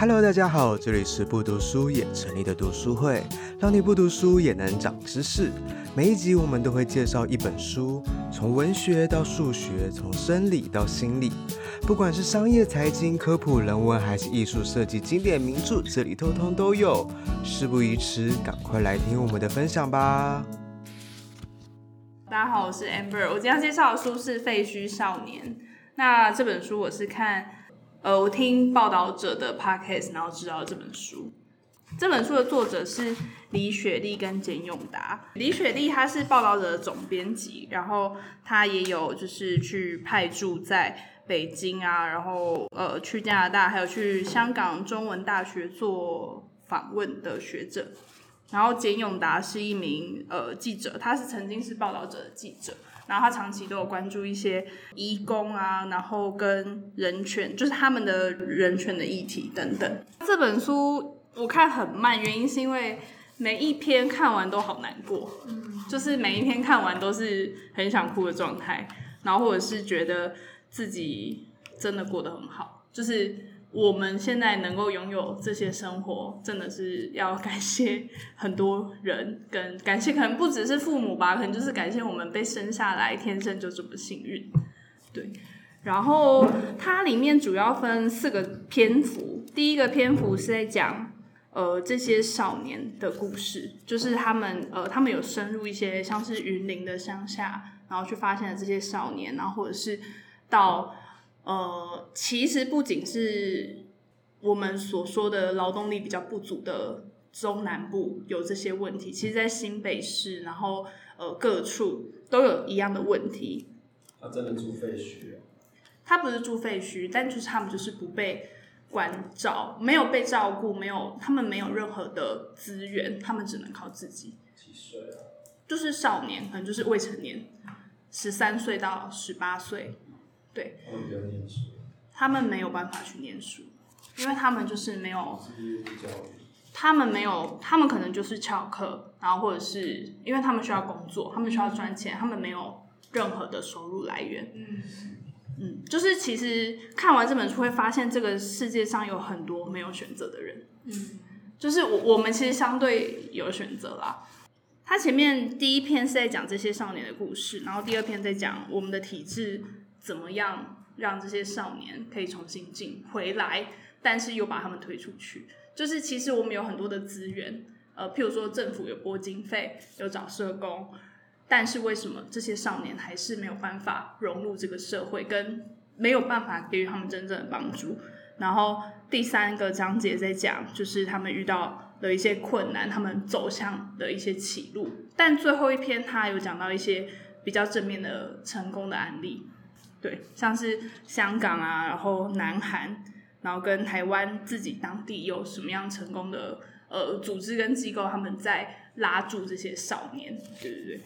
Hello，大家好，这里是不读书也成立的读书会，让你不读书也能长知识。每一集我们都会介绍一本书，从文学到数学，从生理到心理，不管是商业、财经、科普、人文，还是艺术设计、经典名著，这里通通都有。事不宜迟，赶快来听我们的分享吧。大家好，我是 Amber，我今天介绍的书是《废墟少年》。那这本书我是看。呃，我听报道者的 podcast，然后知道这本书。这本书的作者是李雪莉跟简永达。李雪莉她是报道者的总编辑，然后她也有就是去派驻在北京啊，然后呃去加拿大，还有去香港中文大学做访问的学者。然后简永达是一名呃记者，他是曾经是报道者的记者。然后他长期都有关注一些移工啊，然后跟人权，就是他们的人权的议题等等。这本书我看很慢，原因是因为每一篇看完都好难过，就是每一篇看完都是很想哭的状态，然后或者是觉得自己真的过得很好，就是。我们现在能够拥有这些生活，真的是要感谢很多人，跟感谢可能不只是父母吧，可能就是感谢我们被生下来，天生就这么幸运。对，然后它里面主要分四个篇幅，第一个篇幅是在讲呃这些少年的故事，就是他们呃他们有深入一些像是云林的乡下，然后去发现了这些少年，然后或者是到。呃，其实不仅是我们所说的劳动力比较不足的中南部有这些问题，其实，在新北市，然后呃各处都有一样的问题。他真的住废墟啊？他不是住废墟，但就是他们就是不被关照，没有被照顾，没有他们没有任何的资源，他们只能靠自己。几岁啊？就是少年，可能就是未成年，十三岁到十八岁。对，他们没有办法去念书，因为他们就是没有，他们没有，他们可能就是翘课，然后或者是因为他们需要工作，他们需要赚钱，他们没有任何的收入来源。嗯嗯，就是其实看完这本书会发现，这个世界上有很多没有选择的人。嗯，就是我我们其实相对有选择啦。他前面第一篇是在讲这些少年的故事，然后第二篇在讲我们的体制。怎么样让这些少年可以重新进回来，但是又把他们推出去？就是其实我们有很多的资源，呃，譬如说政府有拨经费，有找社工，但是为什么这些少年还是没有办法融入这个社会，跟没有办法给予他们真正的帮助？然后第三个章节在讲，就是他们遇到的一些困难，他们走向的一些歧路。但最后一篇他有讲到一些比较正面的成功的案例。对，像是香港啊，然后南韩，然后跟台湾自己当地有什么样成功的呃组织跟机构，他们在拉住这些少年，对对对。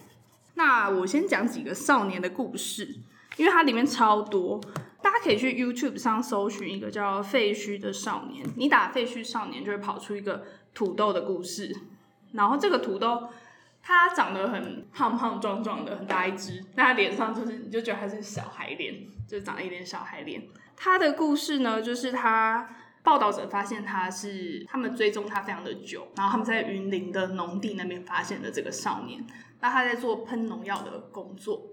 那我先讲几个少年的故事，因为它里面超多，大家可以去 YouTube 上搜寻一个叫《废墟的少年》，你打“废墟少年”就会跑出一个土豆的故事，然后这个土豆。他长得很胖胖壮壮的，很大一只，那他脸上就是你就觉得他是小孩脸，就长了一点小孩脸。他的故事呢，就是他报道者发现他是他们追踪他非常的久，然后他们在云林的农地那边发现的这个少年。那他在做喷农药的工作，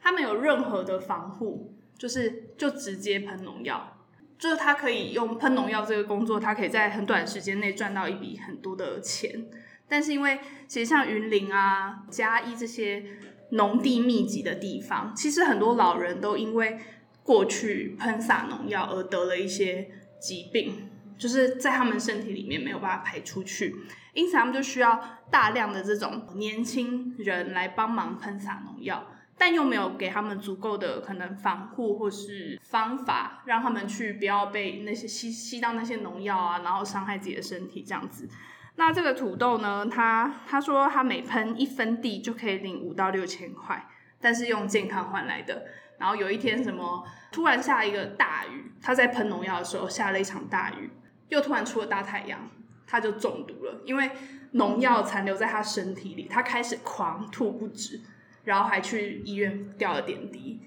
他没有任何的防护，就是就直接喷农药，就是他可以用喷农药这个工作，他可以在很短时间内赚到一笔很多的钱。但是因为其实像云林啊、嘉义这些农地密集的地方，其实很多老人都因为过去喷洒农药而得了一些疾病，就是在他们身体里面没有办法排出去，因此他们就需要大量的这种年轻人来帮忙喷洒农药，但又没有给他们足够的可能防护或是方法，让他们去不要被那些吸吸到那些农药啊，然后伤害自己的身体这样子。那这个土豆呢？他他说他每喷一分地就可以领五到六千块，但是用健康换来的。然后有一天什么突然下一个大雨，他在喷农药的时候下了一场大雨，又突然出了大太阳，他就中毒了，因为农药残留在他身体里，他开始狂吐不止，然后还去医院吊了点滴，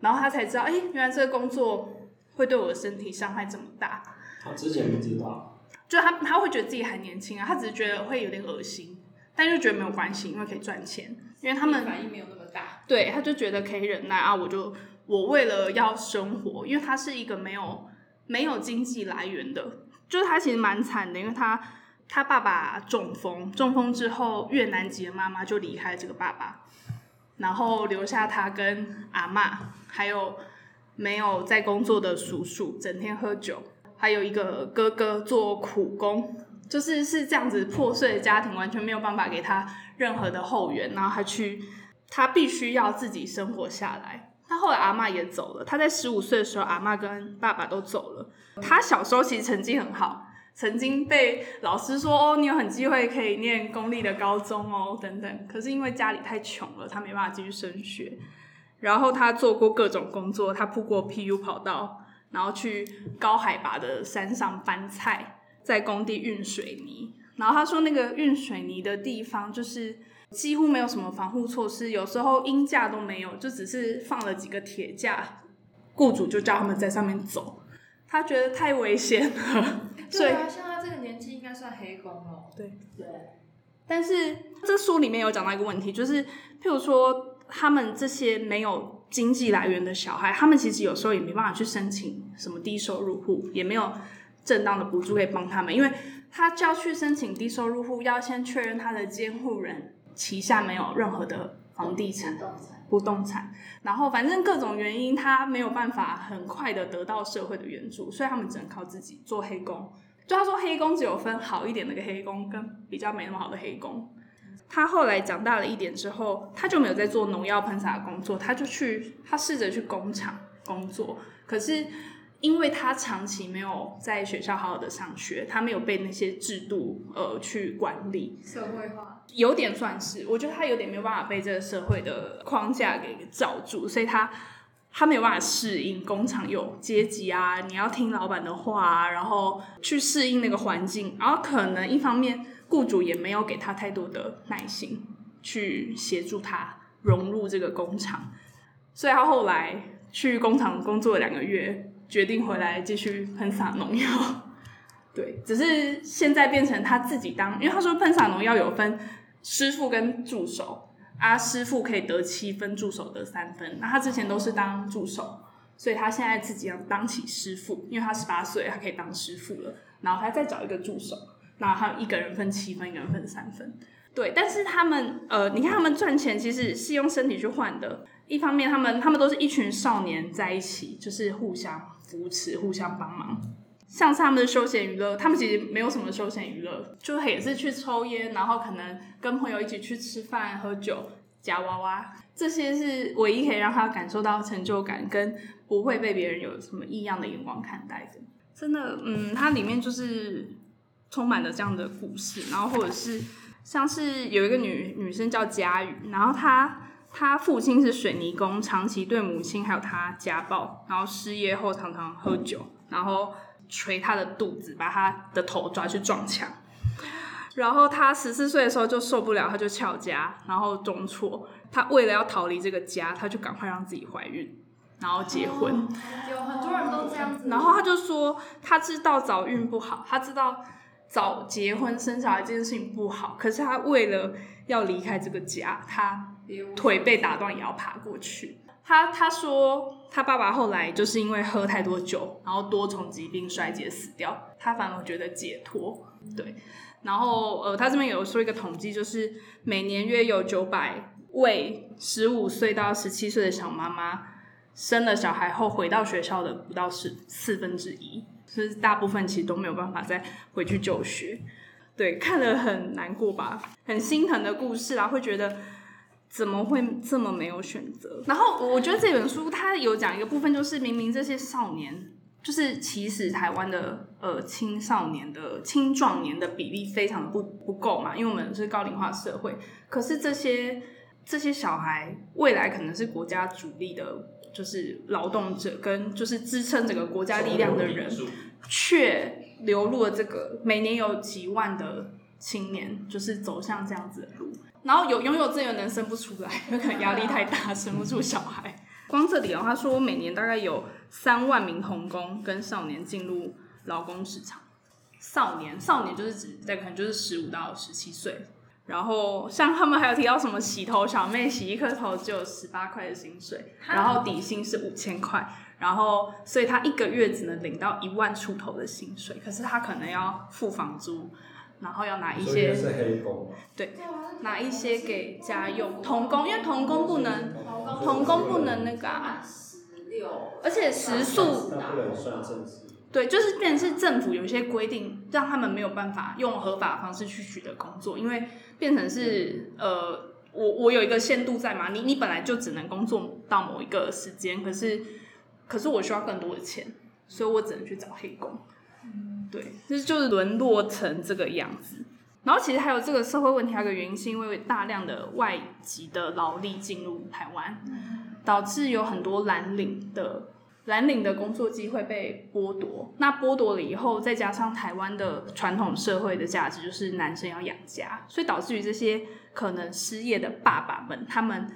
然后他才知道，哎，原来这个工作会对我的身体伤害这么大。他之前不知道，就他他会觉得自己还年轻啊，他只是觉得会有点恶心，但就觉得没有关系，因为可以赚钱，因为他们反应没有那么大。对，他就觉得可以忍耐啊，我就我为了要生活，因为他是一个没有没有经济来源的，就是他其实蛮惨的，因为他他爸爸中风，中风之后越南籍的妈妈就离开这个爸爸，然后留下他跟阿嬷，还有没有在工作的叔叔，整天喝酒，还有一个哥哥做苦工，就是是这样子破碎的家庭，完全没有办法给他任何的后援，然后他去。他必须要自己生活下来。他后来阿嬷也走了。他在十五岁的时候，阿嬷跟爸爸都走了。他小时候其实成绩很好，曾经被老师说：“哦，你有很机会可以念公立的高中哦，等等。”可是因为家里太穷了，他没办法继续升学。然后他做过各种工作，他铺过 PU 跑道，然后去高海拔的山上搬菜，在工地运水泥。然后他说，那个运水泥的地方就是。几乎没有什么防护措施，有时候鹰架都没有，就只是放了几个铁架，雇主就叫他们在上面走。他觉得太危险了，对啊，像他这个年纪应该算黑工了。对对，但是这书里面有讲到一个问题，就是譬如说他们这些没有经济来源的小孩，他们其实有时候也没办法去申请什么低收入户，也没有正当的补助可以帮他们，因为他就要去申请低收入户，要先确认他的监护人。旗下没有任何的房地产、不动产，然后反正各种原因，他没有办法很快的得到社会的援助，所以他们只能靠自己做黑工。就他说，黑工只有分好一点的那个黑工，跟比较没那么好的黑工。他后来长大了一点之后，他就没有在做农药喷洒的工作，他就去，他试着去工厂工作，可是。因为他长期没有在学校好好的上学，他没有被那些制度呃去管理，社会化有点算是，我觉得他有点没有办法被这个社会的框架给罩住，所以他他没有办法适应工厂有阶级啊，你要听老板的话啊，然后去适应那个环境，然后可能一方面雇主也没有给他太多的耐心去协助他融入这个工厂，所以他后来去工厂工作了两个月。决定回来继续喷洒农药，对，只是现在变成他自己当，因为他说喷洒农药有分师傅跟助手，啊，师傅可以得七分，助手得三分，那他之前都是当助手，所以他现在自己要当起师傅，因为他十八岁，他可以当师傅了，然后他再找一个助手，然后他一个人分七分，一个人分三分，对，但是他们，呃，你看他们赚钱其实是用身体去换的，一方面他们他们都是一群少年在一起，就是互相。扶持，互相帮忙，像是他们的休闲娱乐，他们其实没有什么休闲娱乐，就也是去抽烟，然后可能跟朋友一起去吃饭、喝酒、夹娃娃，这些是唯一可以让他感受到成就感，跟不会被别人有什么异样的眼光看待的。真的，嗯，它里面就是充满了这样的故事，然后或者是像是有一个女女生叫佳宇，然后她。他父亲是水泥工，长期对母亲还有他家暴，然后失业后常常喝酒，然后捶他的肚子，把他的头抓去撞墙。然后他十四岁的时候就受不了，他就翘家，然后中辍。他为了要逃离这个家，他就赶快让自己怀孕，然后结婚。哦，有很多人都这样子。然后他就说，他知道早孕不好，他知道早结婚生小孩这件事情不好，可是他为了要离开这个家，他。腿被打断也要爬过去。他他说他爸爸后来就是因为喝太多酒，然后多重疾病衰竭死掉。他反而觉得解脱。对，然后呃，他这边有说一个统计，就是每年约有九百位十五岁到十七岁的小妈妈生了小孩后回到学校的不到是四分之一，就是大部分其实都没有办法再回去就学。对，看了很难过吧，很心疼的故事啊，会觉得。怎么会这么没有选择？然后我觉得这本书它有讲一个部分，就是明明这些少年，就是其实台湾的呃青少年的青壮年的比例非常不不够嘛，因为我们是高龄化社会。可是这些这些小孩未来可能是国家主力的，就是劳动者跟就是支撑整个国家力量的人，却流入了这个每年有几万的青年，就是走向这样子的路。然后有拥有资源的人生不出来，有 可能压力太大，生不出小孩。光这里哦，他说每年大概有三万名童工跟少年进入劳工市场。少年，少年就是指在可能就是十五到十七岁。然后像他们还有提到什么洗头小妹洗一颗头就有十八块的薪水，然后底薪是五千块，然后所以他一个月只能领到一万出头的薪水，可是他可能要付房租，然后要拿一些是黑工，对，拿一些给家用童工，因为童工不能童工不能那个啊，而且时数。对，就是变成是政府有一些规定，让他们没有办法用合法的方式去取得工作，因为变成是呃，我我有一个限度在嘛，你你本来就只能工作到某一个时间，可是可是我需要更多的钱，所以我只能去找黑工。对，就是就是沦落成这个样子。然后其实还有这个社会问题，还有一个原因是因为大量的外籍的劳力进入台湾，导致有很多蓝领的。蓝领的工作机会被剥夺，那剥夺了以后，再加上台湾的传统社会的价值就是男生要养家，所以导致于这些可能失业的爸爸们，他们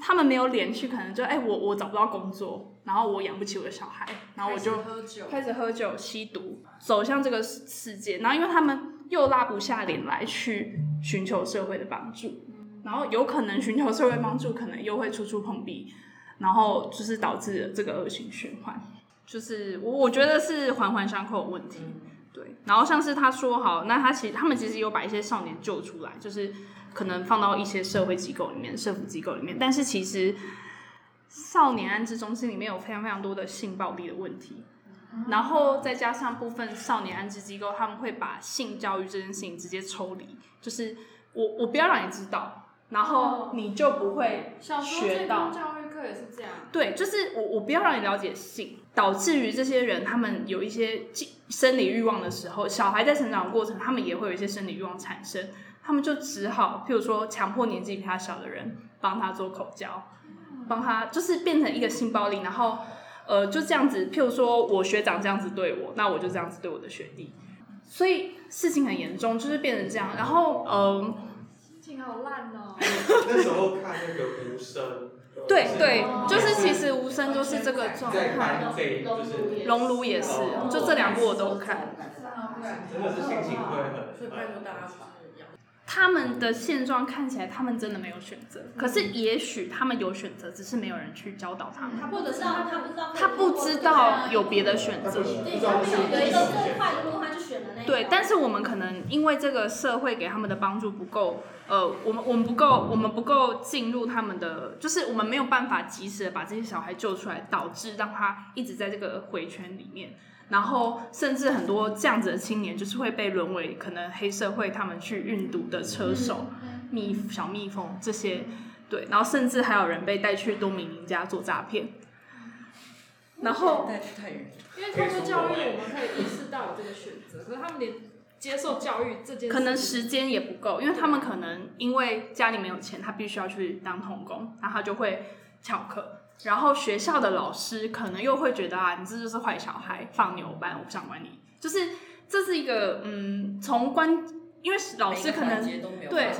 他们没有脸去，可能就哎、欸、我我找不到工作，然后我养不起我的小孩，然后我就开始喝酒、吸毒，走向这个世界，然后因为他们又拉不下脸来去寻求社会的帮助，然后有可能寻求社会帮助，可能又会处处碰壁。然后就是导致了这个恶性循环，就是我我觉得是环环相扣的问题，对。然后像是他说好，那他其实他们其实有把一些少年救出来，就是可能放到一些社会机构里面、社福机构里面，但是其实少年安置中心里面有非常非常多的性暴力的问题，然后再加上部分少年安置机构他们会把性教育这件事情直接抽离，就是我我不要让你知道，然后你就不会学到。教育课也是这样，对，就是我我不要让你了解性，导致于这些人他们有一些生理欲望的时候，小孩在成长的过程，他们也会有一些生理欲望产生，他们就只好，譬如说强迫年纪比他小的人帮他做口交，帮他就是变成一个性暴力，然后呃就这样子，譬如说我学长这样子对我，那我就这样子对我的学弟，所以事情很严重，就是变成这样，然后嗯，心情好烂哦。那时候看那个无声。对对，就是其实无声就是这个状态，熔炉也是，就这两部我都看。真的是心情会很。他们的现状看起来，他们真的没有选择。可是也许他们有选择，只是没有人去教导他们。他不知道，他不知道，他不知道有别的选择。对，但是我们可能因为这个社会给他们的帮助不够，呃，我们我们不够，我们不够进入他们的，就是我们没有办法及时的把这些小孩救出来，导致让他一直在这个回圈里面。然后，甚至很多这样子的青年，就是会被沦为可能黑社会他们去运毒的车手、蜜小蜜蜂这些，对。然后，甚至还有人被带去多米尼加做诈骗。然后，带去太远。因为通过教育，我们可以意识到有这个选择，可是他们连接受教育这件事，可能时间也不够，因为他们可能因为家里没有钱，他必须要去当童工，然后他就会翘课。然后学校的老师可能又会觉得啊，你这就是坏小孩，放牛班，我不想管你。就是这是一个嗯，从关，因为老师可能对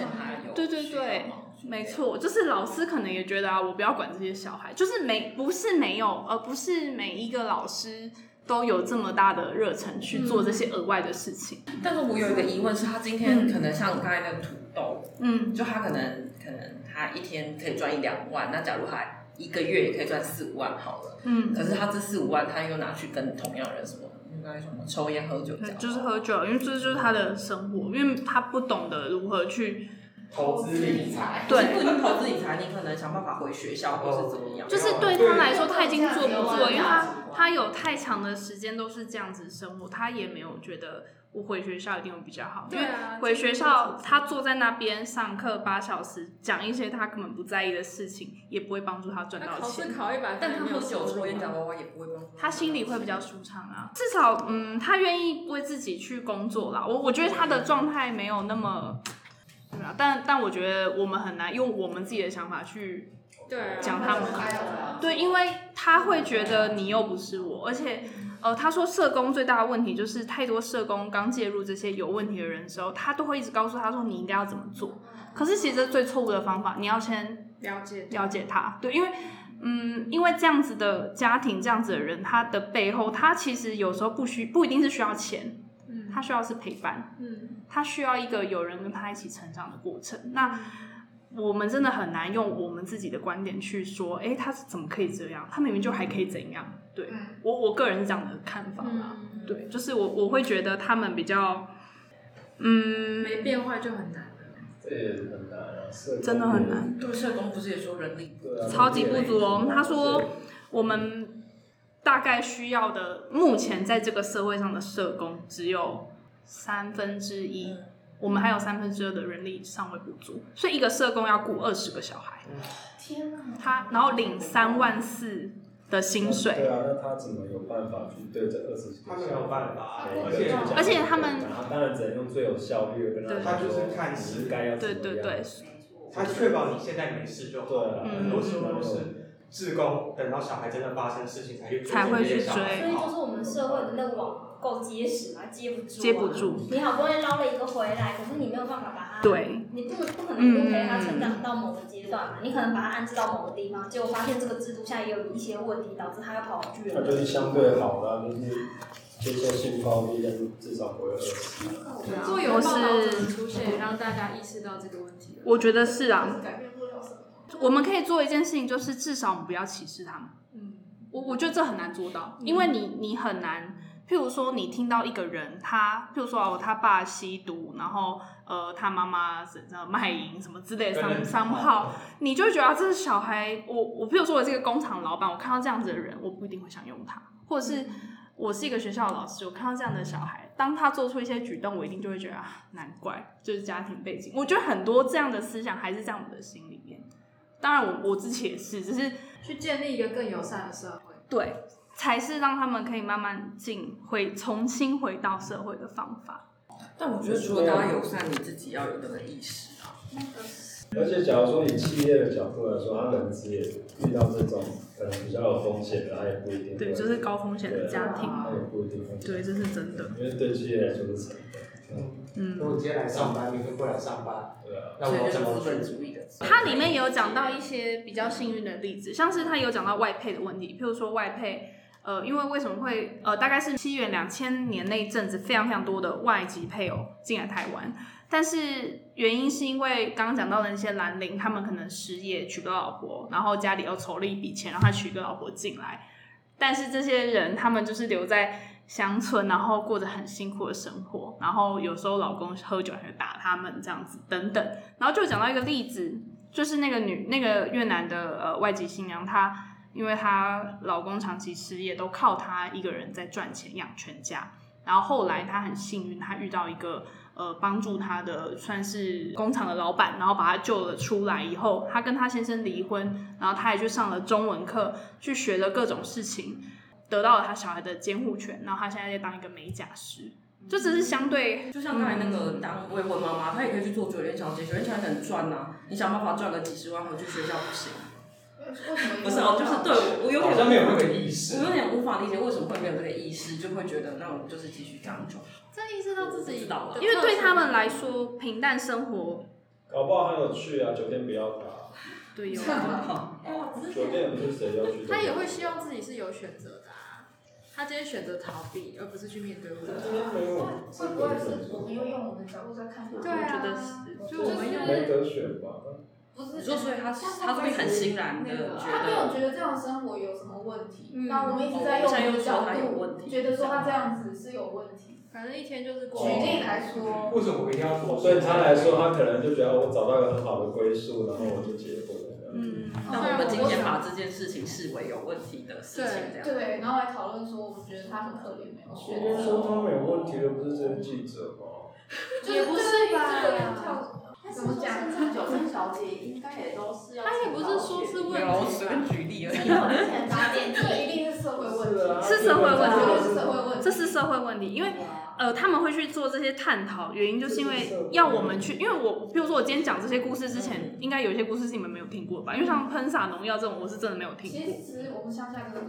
对对对，没错，就是老师可能也觉得啊，我不要管这些小孩，就是没不是没有，而不是每一个老师都有这么大的热忱去做这些额外的事情。嗯、但是我有一个疑问是，他今天可能像刚才那个土豆，嗯，就他可能可能他一天可以赚一两万，那假如他。一个月也可以赚四五万好了，嗯，可是他这四五万他又拿去跟同样人什么，应该什么抽烟喝酒，就是喝酒，因为这就是他的生活，因为他不懂得如何去投资。理财，对，不投资理财，你可能想办法回学校或是怎么样，就是对他来说他已经做不做，因为他他有太长的时间都是这样子生活，他也没有觉得。我回学校一定会比较好，因为回学校他坐在那边上课八小时，讲一些他根本不在意的事情，也不会帮助他赚到钱。考一百，但他喝酒抽烟讲娃娃也不会帮助他。他心里会比较舒畅啊，至少嗯，他愿意为自己去工作啦。我我觉得他的状态没有那么，对啊，但但我觉得我们很难用我们自己的想法去对讲他们，对，因为他会觉得你又不是我，而且。呃，他说社工最大的问题就是太多社工刚介入这些有问题的人的时候，他都会一直告诉他说，你应该要怎么做。可是其实最错误的方法，你要先了解了解他，对，因为嗯，因为这样子的家庭，这样子的人，他的背后，他其实有时候不需不一定是需要钱，嗯，他需要是陪伴，嗯，他需要一个有人跟他一起成长的过程。那我们真的很难用我们自己的观点去说，哎，他是怎么可以这样？他明明就还可以怎样？对，我我个人是这样的看法啦，对，就是我我会觉得他们比较，嗯，没变坏就很难。这也很难啊，真的很难。对，社工不是也说人力超级不足哦？他说我们大概需要的，目前在这个社会上的社工只有三分之一，我们还有三分之二的人力尚未不足，所以一个社工要雇二十个小孩。天哪！他然后领三万四。的薪水，对啊，那他怎么有办法去对这二十几？他没有办法，而且而且他们，他当然只能用最有效率的跟他，他就是看时该要对对对，他确保你现在没事就好了。很多时候都是志工等到小孩真的发生事情才去才会去追，所以就是我们社会的那个网够结实嘛，接不住，接不住。你好不容易捞了一个回来，可是你没有办法把它，对，你不不可能不陪他成长到某个阶段嘛？你可能把他安置到某个地方，结果发现这个制度下也有一些问题，导致他要跑去。那就是相对好的，就是接受性暴力，但是至少不会饿死。做有报道出现，让大家意识到这个问题。我觉得是啊。改变不了什么。我们可以做一件事情，就是至少我们不要歧视他们。嗯。我我觉得这很难做到，因为你你很难。譬如说，你听到一个人，他譬如说哦，他爸吸毒，然后呃，他妈妈是卖淫什么之类的商商号，你就会觉得这是小孩。我我譬如说，我这个工厂老板，我看到这样子的人，我不一定会想用他。或者是我是一个学校的老师，我看到这样的小孩，当他做出一些举动，我一定就会觉得啊，难怪就是家庭背景。我觉得很多这样的思想还是在我们的心里面。当然我，我我自己也是，只是去建立一个更友善的社会。对。才是让他们可以慢慢进，回重新回到社会的方法。但我觉得，除了大家友善，你自己要有那个意识啊。而且，假如说以企业的角度来说，他们其实也遇到这种可能比较有风险的，他也不一定。对，就是高风险的家庭。他也不一定。对，这是真的。因为对企业来说是成本。嗯。如果今天来上班，明天不来上班，对啊。那我怎么资本主义的？它里面也有讲到一些比较幸运的例子，像是他有讲到外配的问题，譬如说外配。呃，因为为什么会呃，大概是西元两千年那一阵子，非常非常多的外籍配偶进来台湾，但是原因是因为刚刚讲到的那些蓝领，他们可能失业娶不到老婆，然后家里又筹了一笔钱让他娶个老婆进来，但是这些人他们就是留在乡村，然后过着很辛苦的生活，然后有时候老公喝酒还打他们这样子等等，然后就讲到一个例子，就是那个女那个越南的呃外籍新娘她。因为她老公长期失业，都靠她一个人在赚钱养全家。然后后来她很幸运，她遇到一个呃帮助她的算是工厂的老板，然后把她救了出来。以后她跟她先生离婚，然后她也去上了中文课，去学了各种事情，得到了她小孩的监护权。然后她现在在当一个美甲师，就只是相对，就像刚才那个当未婚妈妈，她也可以去做酒店小姐，酒店小姐很赚呐。你想办法赚个几十万回去学校不行？不是哦，就是对我有点没有那个意识，我有点无法理解为什么会没有这个意识，就会觉得那我们就是继续这样做。这意识到自己，因为对他们来说，平淡生活，搞不好很有趣啊！酒店不要打，对，有酒店不是谁要去？他也会希望自己是有选择的啊，他今天选择逃避，而不是去面对问题。会不会是我们又用我们的角度在看他？对啊，我觉得是，就我们用没得选吧。不是，就所以他他这边很欣然的觉得，他没有觉得这样生活有什么问题。那我们一直在用角度，觉得说他这样子是有问题。反正一天就是过。举例来说，为什么我一定要做？对他来说，他可能就觉得我找到一个很好的归宿，然后我就结婚了。嗯，那我们今天把这件事情视为有问题的事情，这样对，然后来讨论说，我们觉得他很可怜，没有选。说他没有问题的不是这些记者吗？也不是吧？怎么讲？这酒店小姐应该也都是要。他也不是说是问题。我随便举例而已。之前搭电梯一定是社会问题。是社会问题。是社会问题。这是社会问题，因为呃，他们会去做这些探讨，原因就是因为要我们去，因为我，比如说我今天讲这些故事之前，应该有一些故事是你们没有听过吧？因为像喷洒农药这种，我是真的没有听过。其实我们乡下真的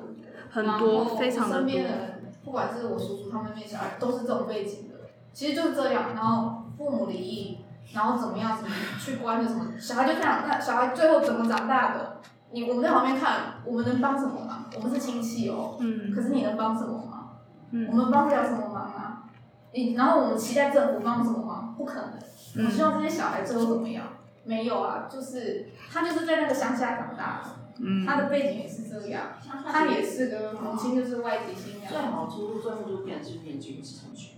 很多，非常的多。身边的人，不管是我叔叔他们那些小孩，都是这种背景的。其实就是这样，然后父母离异。然后怎么样？怎么去关的什么？小孩就这样，那小孩最后怎么长大的？你我们在旁边看，我们能帮什么忙？我们是亲戚哦，嗯，可是你能帮什么忙？嗯，我们帮不了什么忙啊。你然后我们期待政府帮什么忙？不可能。我希望这些小孩最后怎么样？没有啊，就是他就是在那个乡下长大的，嗯，他的背景也是这样，他也是个母亲就是外籍新娘，最好出路最后就变成是念军事程序。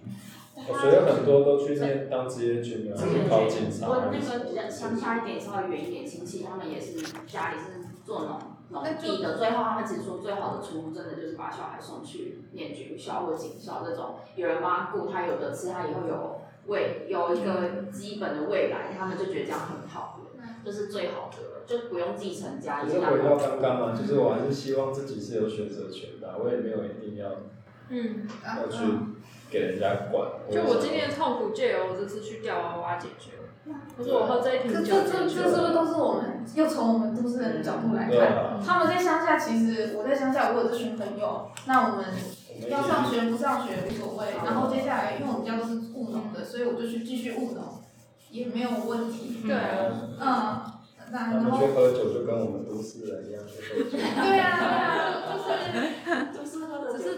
我觉得很多都去念当职业军了，考警察。我那个比较乡下一点，稍微远一点亲戚，他们也是家里是做农农地的，最后他们只说最好的出路，真的就是把小孩送去念军校或警校这种，有人帮他顾，他有的吃，他以后有未有一个基本的未来，他们就觉得这样很好，就是最好的，就不用继承家业。可是回到刚刚嘛，就是我还是希望自己是有选择权的，我也没有一定要，嗯，要去。给人家管。就我今天的痛苦，借由我这次去钓娃娃解决了。可是我喝这一瓶酒，这这这是不是都是我们又从我们都市人的角度来看？他们在乡下，其实我在乡下，我有这群朋友。那我们要上学不上学无所谓。然后接下来，因为我们家都是务农的，所以我就去继续务农，也没有问题。对，嗯。他们去喝酒就跟我们都市人一样去喝酒。对呀，对呀，就是。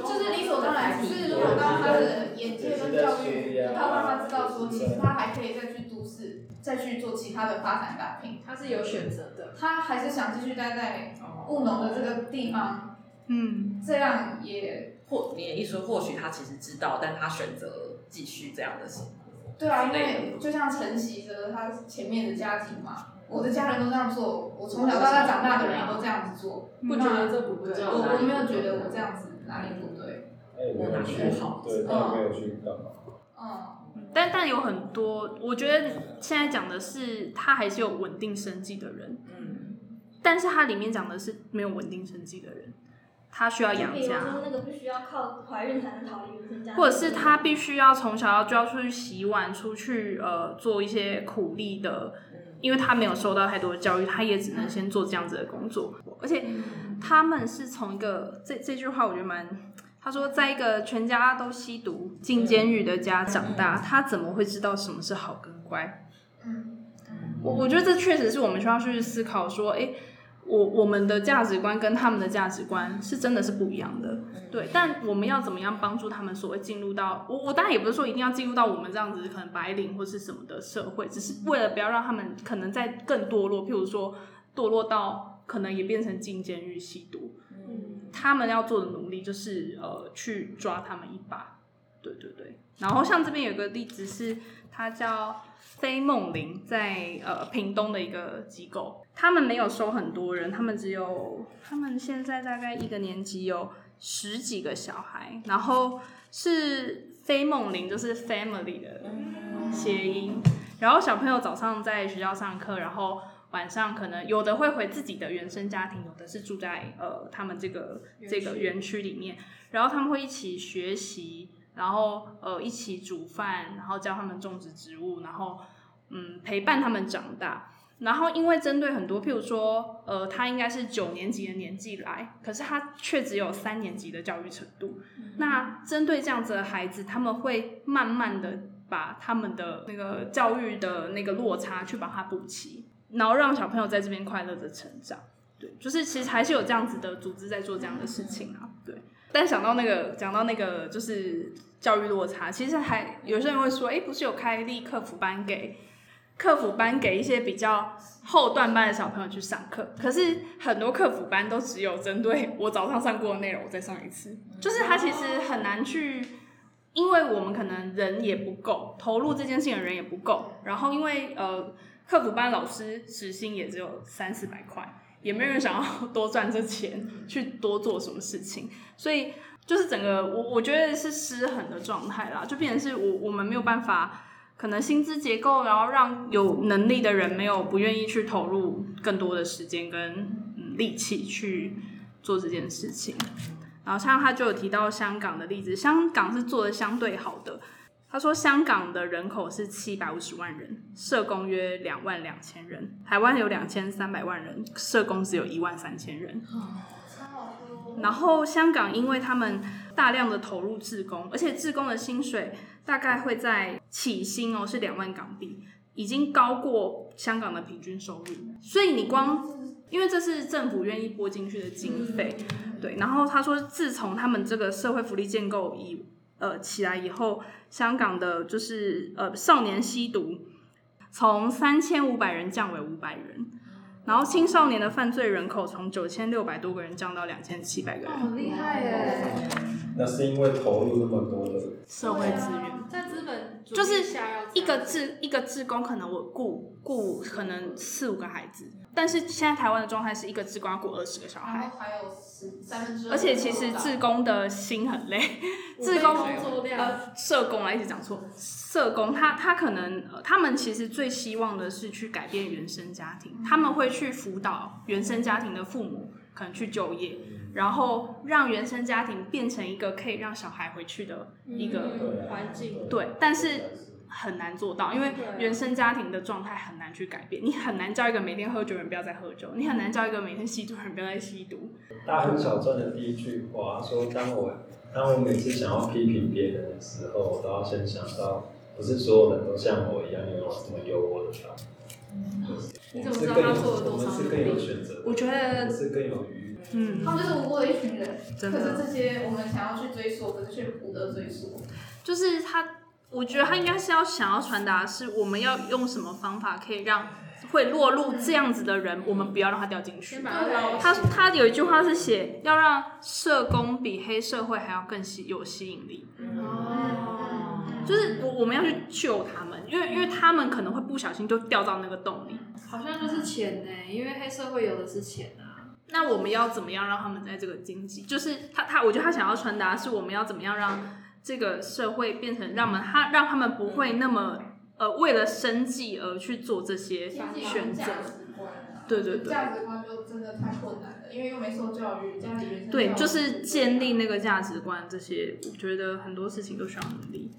就是理所当然，只是如果当他的眼界跟教育，他让他知道说，其实他还可以再去都市，再去做其他的发展打拼，他是有选择的。他还是想继续待在务农的这个地方，嗯，这样也或你的意思，或许他其实知道，但他选择继续这样的生活。对啊，因为就像承袭着他前面的家庭嘛，我的家人都这样做，我从小到大长大的人都这样子做，不觉得这不对？我我没有觉得我这样子。哪里不对？我哪好？对，他没有去干嘛？嗯，但但有很多，我觉得现在讲的是他还是有稳定生计的人，嗯，但是他里面讲的是没有稳定生计的人，他需要养家。比如说那个必须要靠怀孕才能逃离原生家，或者是他必须要从小要就要出去洗碗，出去呃做一些苦力的，因为他没有受到太多的教育，他也只能先做这样子的工作，而且。他们是从一个这这句话，我觉得蛮。他说，在一个全家都吸毒、进监狱的家长大，他怎么会知道什么是好跟乖？嗯，我我觉得这确实是我们需要去思考说，哎，我我们的价值观跟他们的价值观是真的是不一样的。对，但我们要怎么样帮助他们所谓进入到我我当然也不是说一定要进入到我们这样子可能白领或是什么的社会，只是为了不要让他们可能在更堕落，譬如说堕落到。可能也变成进监狱吸毒，嗯，他们要做的努力就是呃去抓他们一把，对对对。然后像这边有个例子是，他叫飞梦林，在呃屏东的一个机构，他们没有收很多人，他们只有他们现在大概一个年级有十几个小孩，然后是飞梦林就是 family 的谐音，然后小朋友早上在学校上课，然后。晚上可能有的会回自己的原生家庭，有的是住在呃他们这个这个园区里面，然后他们会一起学习，然后呃一起煮饭，然后教他们种植植物，然后嗯陪伴他们长大。然后因为针对很多，譬如说呃他应该是九年级的年纪来，可是他却只有三年级的教育程度。嗯、那针对这样子的孩子，他们会慢慢的把他们的那个教育的那个落差去把它补齐。然后让小朋友在这边快乐的成长，对，就是其实还是有这样子的组织在做这样的事情啊，对。但想到那个讲到那个就是教育落差，其实还有些人会说，哎，不是有开立客服班给客服班给一些比较后段班的小朋友去上课，可是很多客服班都只有针对我早上上过的内容，我再上一次，就是他其实很难去，因为我们可能人也不够，投入这件事情的人也不够，然后因为呃。客服班老师时薪也只有三四百块，也没有人想要多赚这钱去多做什么事情，所以就是整个我我觉得是失衡的状态啦，就变成是我我们没有办法，可能薪资结构，然后让有能力的人没有不愿意去投入更多的时间跟嗯力气去做这件事情，然后像他就有提到香港的例子，香港是做的相对好的。他说，香港的人口是七百五十万人，社工约两万两千人。台湾有两千三百万人，社工只有一万三千人。然后香港因为他们大量的投入志工，而且志工的薪水大概会在起薪哦是两万港币，已经高过香港的平均收入，所以你光因为这是政府愿意拨进去的经费，对。然后他说，自从他们这个社会福利建构以呃起来以后，香港的就是呃少年吸毒从三千五百人降为五百人，然后青少年的犯罪人口从九千六百多个人降到两千七百个人，好厉害耶！那是因为投入那么多的社会资源，就是一个志一个志工，可能我雇雇可能四五个孩子，但是现在台湾的状态是一个志工要雇二十个小孩，还有十三分之二，而且其实志工的心很累，志工呃社工啊一直讲错，社工他他可能、呃、他们其实最希望的是去改变原生家庭，他们会去辅导原生家庭的父母可能去就业。然后让原生家庭变成一个可以让小孩回去的一个环境，对，但是很难做到，因为原生家庭的状态很难去改变。你很难叫一个每天喝酒的人不要再喝酒，你很难叫一个每天吸毒的人不要再吸毒。大亨小传的第一句话说：“当我当我每次想要批评别人的时候，我都要先想到，不是所有人都像我一样拥有这么优渥的条件。”你怎么知道他做了多少是更有选择？我觉得是更有余。嗯，他们就是无辜的一群人，可是这些我们想要去追溯，可是却不得追溯。就是他，我觉得他应该是要想要传达的是，我们要用什么方法可以让会落入这样子的人，我们不要让他掉进去。他他有一句话是写，要让社工比黑社会还要更吸有吸引力。哦，就是我我们要去救他们，因为因为他们可能会不小心就掉到那个洞里。好像就是钱呢，因为黑社会有的是钱啊。那我们要怎么样让他们在这个经济，就是他他，我觉得他想要传达是我们要怎么样让这个社会变成让我们他让他们不会那么呃为了生计而去做这些选择。对对对。价值观就真的太困难了，因为又没受教育，家里对，就是建立那个价值观，这些我觉得很多事情都需要努力。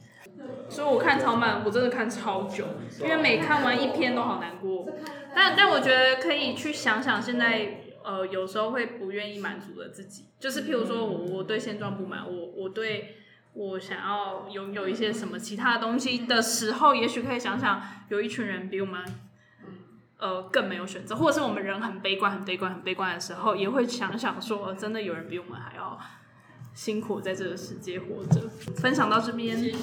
所以我看超慢，我真的看超久，因为每看完一篇都好难过。但但我觉得可以去想想现在。呃，有时候会不愿意满足了自己，就是譬如说我我对现状不满，我我对我想要拥有一些什么其他的东西的时候，也许可以想想，有一群人比我们呃更没有选择，或者是我们人很悲观、很悲观、很悲观的时候，也会想想说，真的有人比我们还要辛苦在这个世界活着。分享到这边，谢谢，谢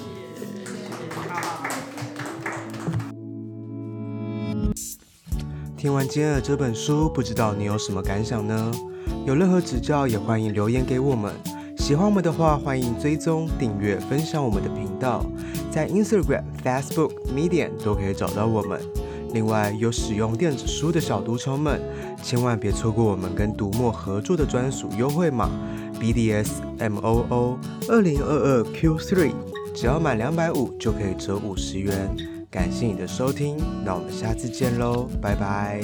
听完今天的这本书，不知道你有什么感想呢？有任何指教，也欢迎留言给我们。喜欢我们的话，欢迎追踪、订阅、分享我们的频道，在 Instagram、Facebook、Medium 都可以找到我们。另外，有使用电子书的小读虫们，千万别错过我们跟读墨合作的专属优惠码 BDSMOO 二零二二 Q3，只要满两百五就可以折五十元。感谢你的收听，那我们下次见喽，拜拜。